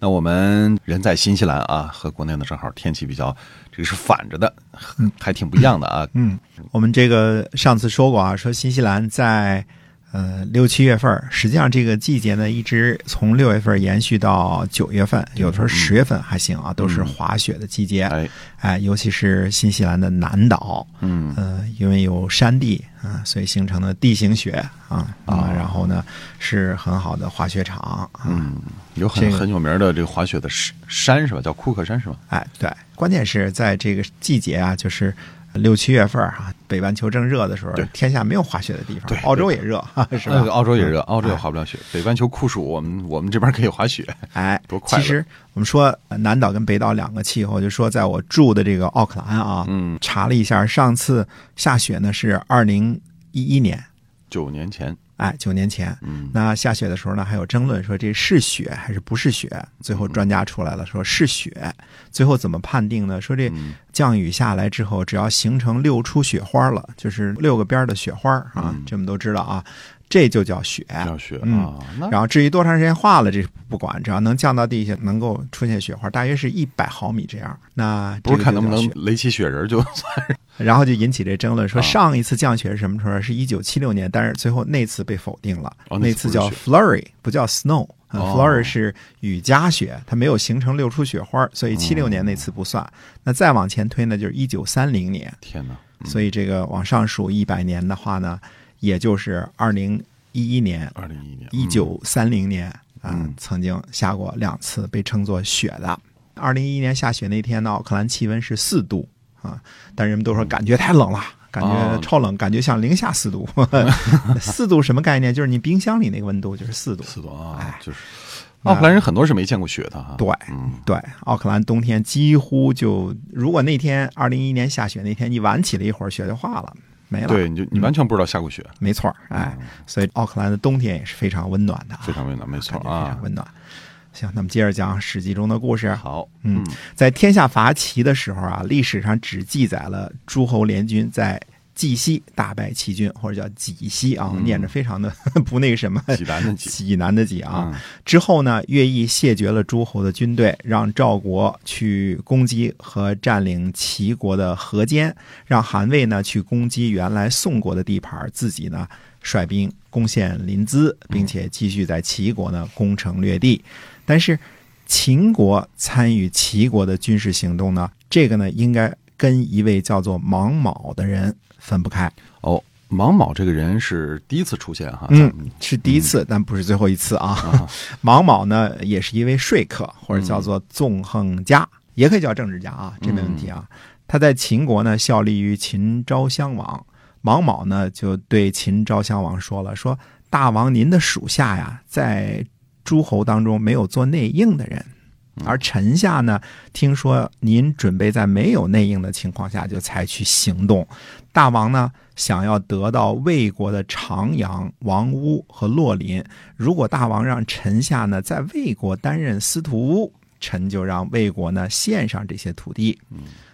那我们人在新西兰啊，和国内呢正好天气比较，这个是反着的，还挺不一样的啊。嗯，我们这个上次说过啊，说新西兰在呃六七月份，实际上这个季节呢一直从六月份延续到九月份，有的时候十月份还行啊，都是滑雪的季节。哎，哎，尤其是新西兰的南岛，嗯呃，因为有山地啊，所以形成了地形雪啊啊，哦然后呢是很好的滑雪场啊。嗯，有很这个很有名的这个滑雪的山山是吧？叫库克山是吧？哎，对，关键是在这个季节啊，就是六七月份啊，北半球正热的时候对，天下没有滑雪的地方对，澳洲也热，是吧那？个澳洲也热，澳洲也哎滑不了雪。北半球酷暑，我们我们这边可以滑雪。哎多，快其实我们说呃南岛跟北岛两个气候，就说在我住的这个奥克兰啊，嗯，查了一下，上次下雪呢是二零一一年，九年前，哎，九年前。嗯，那下雪的时候呢，还有争论说这是雪还是不是雪。最后专家出来了，说是雪。最后怎么判定呢？说这嗯降雨下来之后，只要形成六出雪花了，就是六个边儿的雪花啊，嗯这我们都知道啊，这就叫雪。叫雪嗯然后至于多长时间化了，这不管，只要能降到地下，能够出现雪花，大约是一百毫米这样。那不是看能不能垒起雪人就算然后就引起这争论，说啊上一次降雪是什么时候？是一九七六年，但是最后那次被否定了。哦那那次叫 flurry，不叫 snow flurry 是雨夹雪，它没有形成六出雪花，所以七六年那次不算。那再往前推呢，就是一九三零年，天哪！所以这个往上数一百年的话呢，也就是二零一一年、二零一一年，一九三零年啊、嗯曾经下过两次被称作雪的。二零一一年下雪那天呢，奥克兰气温是四度啊，但人们都说感觉太冷了。感觉哦超冷，感觉像零下四度。四度什么概念？就是你冰箱里那个温度就是四度。四多哎啊，就是奥克兰人很多是没见过雪的哈。对嗯，对，奥克兰冬天几乎就，如果那天二零一一年下雪那天，你晚起了一会儿，雪就化了，没了。对，你就你完全不知道下过雪，没错儿，哎，所以奥克兰的冬天也是非常温暖的啊，非常温暖，没错啊非啊常。温暖。行，那么接着讲《史记》中的故事。好，嗯，在天下伐齐的时候啊，历史上只记载了诸侯联军在绩西大败齐军，或者叫己西啊，嗯念着非常的 不那个什么，济南的济济南的济啊。嗯之后呢，乐毅谢绝了诸侯的军队，让赵国去攻击和占领齐国的河间，让韩魏呢去攻击原来宋国的地盘，自己呢率兵攻陷临淄，并且继续在齐国呢攻城略地。但是秦国参与齐国的军事行动呢，这个呢应该跟一位叫做芒卯的人分不开。哦，王卯这个人是第一次出现哈。嗯，是第一次，但不是最后一次啊。啊芒卯呢，也是一位说客，或者叫做纵横家，也可以叫政治家啊，这没问题啊。他在秦国呢效力于秦昭襄王，王卯呢就对秦昭襄王说了，说大王您的属下呀，在诸侯当中没有做内应的人。而臣下呢，听说您准备在没有内应的情况下就采取行动，大王呢想要得到魏国的长阳、王屋和洛林，如果大王让臣下呢在魏国担任司徒，臣就让魏国呢献上这些土地。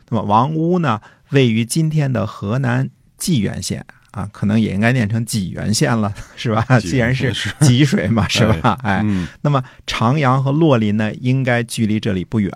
那么王屋呢位于今天的河南济源县。啊，可能也应该念成济源县了，是吧？既然是是济水嘛，是吧？哎，嗯那么长阳和洛林呢，应该距离这里不远，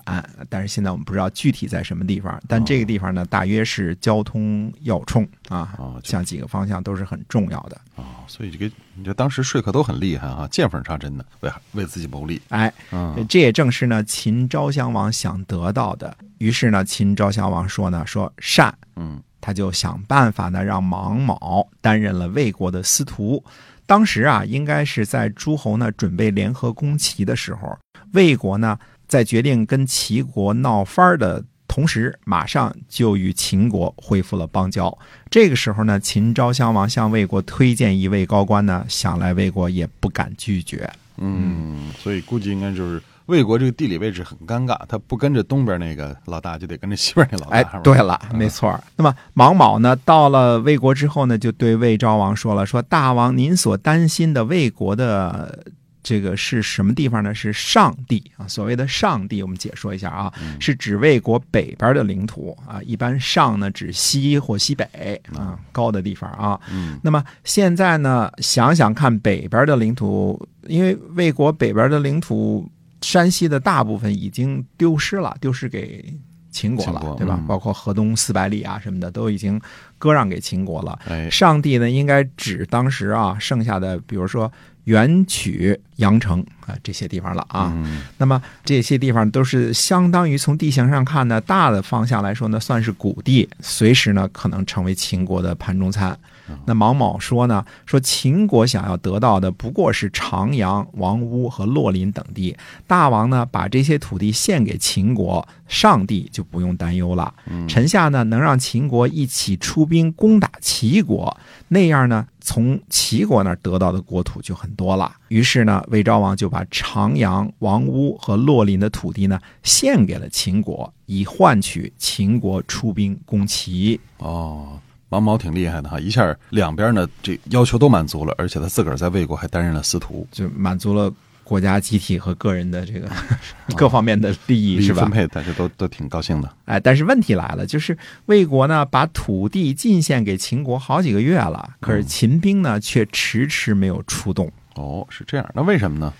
但是现在我们不知道具体在什么地方。但这个地方呢，大约是交通要冲啊，向几个方向都是很重要的。哦，所以这个你这当时说客都很厉害啊，见缝插针的为为自己谋利。哎，嗯这也正是呢秦昭襄王想得到的。于是呢，秦昭襄王说呢，说善，嗯他就想办法呢，让芒卯担任了魏国的司徒。当时啊，应该是在诸侯呢准备联合攻齐的时候，魏国呢在决定跟齐国闹翻儿的同时，马上就与秦国恢复了邦交。这个时候呢，秦昭襄王向魏国推荐一位高官呢，想来魏国也不敢拒绝。嗯，所以估计应该就是魏国这个地理位置很尴尬，他不跟着东边那个老大，就得跟着西边那老大。哎，对了，没错儿。那么王莽呢，到了魏国之后呢，就对魏昭王说了：“说大王，您所担心的魏国的这个是什么地方呢？是上地啊。所谓的上地，我们解说一下啊，是指魏国北边的领土啊。一般上呢指西或西北啊，高的地方啊。嗯那么现在呢，想想看北边的领土，因为魏国北边的领土，山西的大部分已经丢失了，丢失给秦国了，国对吧？嗯包括河东四百里啊什么的，都已经割让给秦国了。哎，上帝呢，应该指当时啊剩下的，比如说元曲、阳城啊这些地方了啊。嗯那么这些地方都是相当于从地形上看呢，大的方向来说呢，算是谷地，随时呢可能成为秦国的盘中餐。那王莽说呢，说秦国想要得到的不过是长阳、王屋和洛林等地，大王呢把这些土地献给秦国，上帝就不用担忧了。臣下呢能让秦国一起出兵攻打齐国，那样呢从齐国那儿得到的国土就很多了。于是呢，魏昭王就把长阳、王屋和洛林的土地呢献给了秦国，以换取秦国出兵攻齐。哦，王毛挺厉害的哈，一下两边呢这要求都满足了，而且他自个儿在魏国还担任了司徒，就满足了国家集体和个人的这个 各方面的利益，是吧分？配，大家都都挺高兴的。哎，但是问题来了，就是魏国呢把土地进献给秦国好几个月了，可是秦兵呢却迟迟没有出动。哦，是这样，那为什么呢？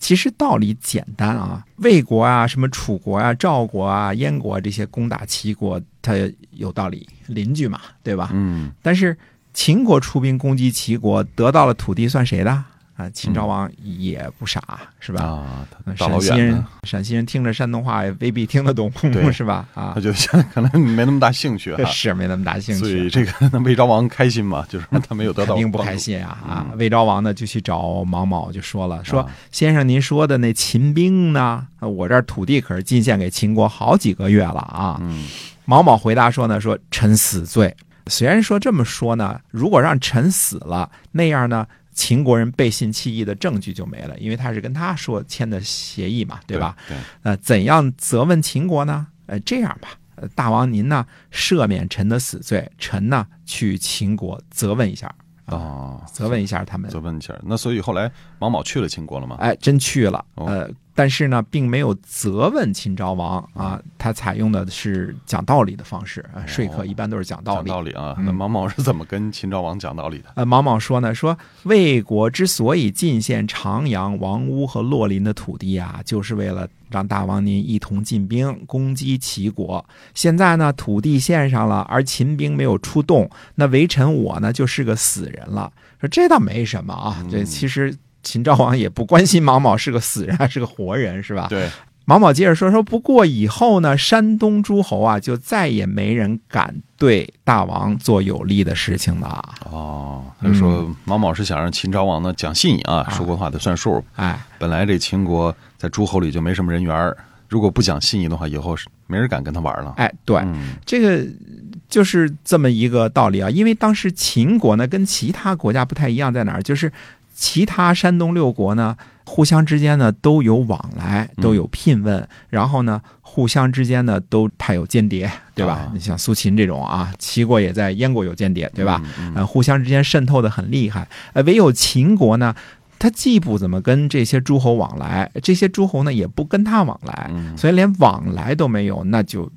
其实道理简单啊，魏国啊、什么楚国啊、赵国啊、燕国、啊、这些攻打齐国，它有道理，邻居嘛，对吧？嗯，但是秦国出兵攻击齐国，得到了土地，算谁的啊？秦昭王也不傻，是吧？啊，陕西人，，陕西人听着山东话也未必听得懂，是吧？啊他，就现在可能没那么大兴趣 哈。是没那么大兴所以趣。这个那魏昭王开心嘛，就是他没有得到肯定不开心啊！啊，嗯魏昭王呢就去找毛某，就说了：“说啊先生您说的那秦兵呢？我这儿土地可是进献给秦国好几个月了啊。”嗯毛某回答说呢：“说臣死罪。虽然说这么说呢，如果让臣死了，那样呢，秦国人背信弃义的证据就没了，因为他是跟他说签的协议嘛，对吧？？对，呃，怎样责问秦国呢？呃，这样吧，呃大王您呢赦免臣的死罪，臣呢去秦国责问一下，哦，责问一下他们。责问一下。那所以后来王莽去了秦国了吗？哎，真去了，哦呃，但是呢，并没有责问秦昭王啊，他采用的是讲道理的方式啊，说客一般都是讲道讲理。道理啊，嗯那毛毛是怎么跟秦昭王讲道理的？呃，毛毛说呢，说魏国之所以进献长阳、王屋和洛林的土地啊，就是为了让大王您一同进兵攻击齐国。现在呢，土地献上了，而秦兵没有出动，那为臣我呢就是个死人了。说这倒没什么啊，这其实秦昭王也不关心毛毛是个死人还是个活人，是吧？对，毛毛接着说说，不过以后呢，山东诸侯啊，就再也没人敢对大王做有利的事情了。哦，他说毛毛是想让秦昭王呢讲信义啊，说过话得算数。哎，本来这秦国在诸侯里就没什么人缘儿，如果不讲信义的话，以后是没人敢跟他玩了。哎，对，嗯这个就是这么一个道理啊。因为当时秦国呢跟其他国家不太一样，在哪儿？就是其他山东六国呢，互相之间呢都有往来，都有聘问，然后呢互相之间呢都派有间谍，对吧？啊你像苏秦这种啊，齐国也在燕国有间谍，对吧？嗯呃，互相之间渗透的很厉害。呃，唯有秦国呢。他既不怎么跟这些诸侯往来，这些诸侯呢也不跟他往来，嗯所以连往来都没有，那就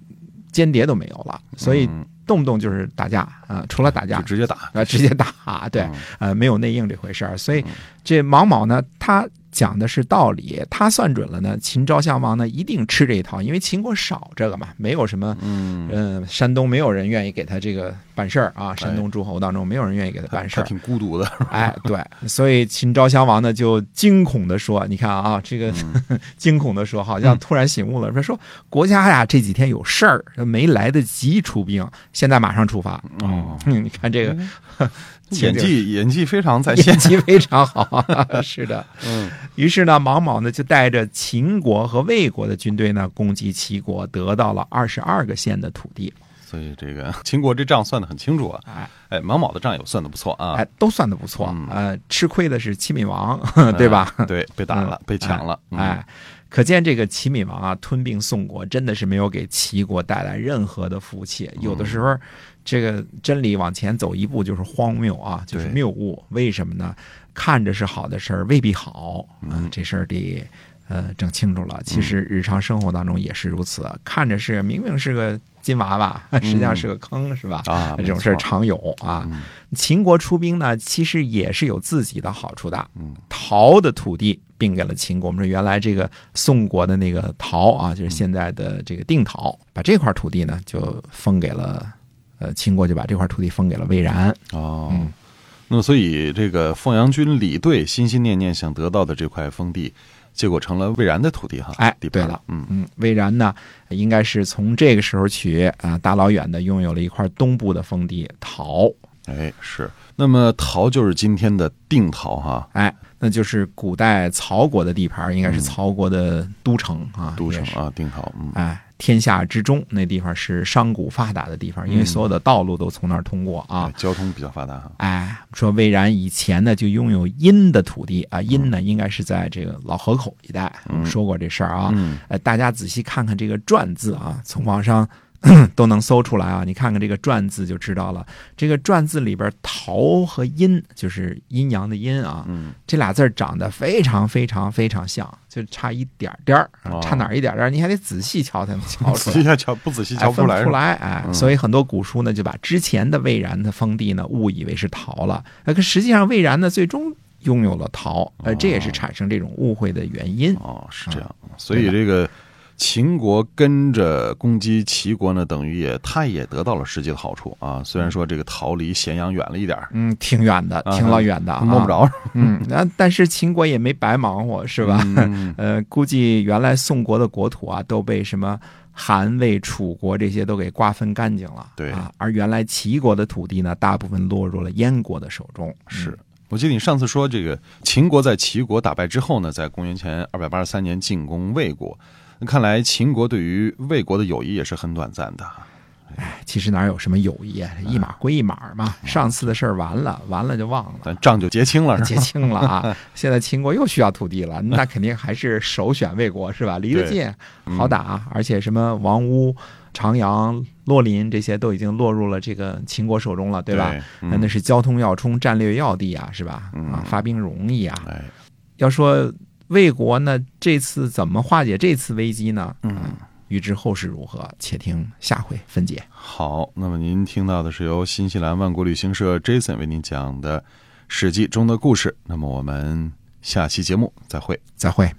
间谍都没有了，所以嗯动不动就是打架啊、除了打架就直接打。啊，直接打，对嗯，呃，没有内应这回事儿。所以这毛毛呢，他讲的是道理，他算准了呢，秦昭襄王呢一定吃这一套，因为秦国少这个嘛，没有什么，嗯，嗯、山东没有人愿意给他这个办事儿啊，山东诸侯当中没有人愿意给他办事儿。他挺孤独的。哎，对，所以秦昭襄王呢就惊恐的说：“你看啊，这个、惊恐的说，好像突然醒悟了，说说国家呀这几天有事儿，没来得及出兵，现在马上出发。哦，嗯，你看这个 演技演技非常在线演。技非常好啊，是的。嗯，于是呢，王莽呢就带着秦国和魏国的军队呢攻击齐国，得到了二十二个县的土地。所以这个 秦国这账算得很清楚啊。哎哎，毛毛的账也算得不错啊。哎，都算的不错。嗯呃，吃亏的是齐闵王，对吧？对，被打了，被抢了。嗯哎，可见这个齐闵王啊，吞并宋国，真的是没有给齐国带来任何的福气。有的时候，这个真理往前走一步就是荒谬啊，就是谬误。为什么呢？看着是好的事儿，未必好啊、嗯这事儿得呃整清楚了。其实日常生活当中也是如此，看着是明明是个金娃娃，实际上是个坑，是吧？啊，这种事儿常有啊。嗯秦国出兵呢，其实也是有自己的好处的。嗯，陶的土地并给了秦国。我们说原来这个宋国的那个陶啊，就是现在的这个定陶，把这块土地呢就封给了呃秦国，就把这块土地封给了魏然。哦。嗯那么，所以这个凤阳军李队心心念念想得到的这块封地，结果成了魏然的土地哈。哎地对了，嗯嗯，魏然呢，应该是从这个时候起啊，大老远的拥有了一块东部的封地陶。哎是。那么陶就是今天的定陶哈，哎，那就是古代曹国的地盘，应该是曹国的都城啊，都城啊，定陶。嗯，哎，天下之中那地方是商贾发达的地方，因为嗯所有的道路都从那儿通过啊哎。交通比较发达哈。哎，说魏然以前呢就拥有殷的土地啊，殷呢应该是在这个老河口一带，说过这事儿啊。嗯呃，大家仔细看看这个“篆”字啊，从网上 都能搜出来啊。你看看这个“传”字就知道了，这个“传”字里边“陶”和“阴”就是阴阳的“阴”啊，嗯这俩字长得非常非常非常像，就差一点儿点儿，哦差哪一点儿点儿，你还得仔细瞧才能瞧出来。仔细瞧不仔细哎瞧不出来哎，嗯所以很多古书呢就把之前的魏然的封地呢误以为是陶了，呃，可实际上魏然呢最终拥有了陶，呃，这也是产生这种误会的原因。哦，是这样。所以这个秦国跟着攻击齐国呢，等于也他也得到了实际的好处啊。虽然说这个逃离咸阳远了一点，嗯，挺远的，啊挺老远的 啊，摸不。着，嗯，那但是秦国也没白忙活，是吧？嗯 呃，估计原来宋国的国土啊都被什么韩、魏、楚国这些都给瓜分干净了，对啊，而原来齐国的土地呢，大部分落入了燕国的手中。是。我记得你上次说，这个秦国在齐国打败之后呢，在公元前二百八十三年进攻魏国。那看来秦国对于魏国的友谊也是很短暂的。其实哪有什么友谊啊，一码归一码嘛。上次的事儿完了，完了就忘了。但账就结清了，结？清了啊！现在秦国又需要土地了，那肯定还是首选魏国是吧？离得近，好打，而且什么王屋、长阳、洛林这些都已经落入了这个秦国手中了，对吧？嗯那那是交通要冲、战略要地啊，是吧？嗯啊，发兵容易啊。哎，要说魏国呢，这次怎么化解这次危机呢？嗯，预知后事如何，且听下回分解。好，那么您听到的是由新西兰万国旅行社 Jason 为您讲的《史记》中的故事。那么我们下期节目再会。再会。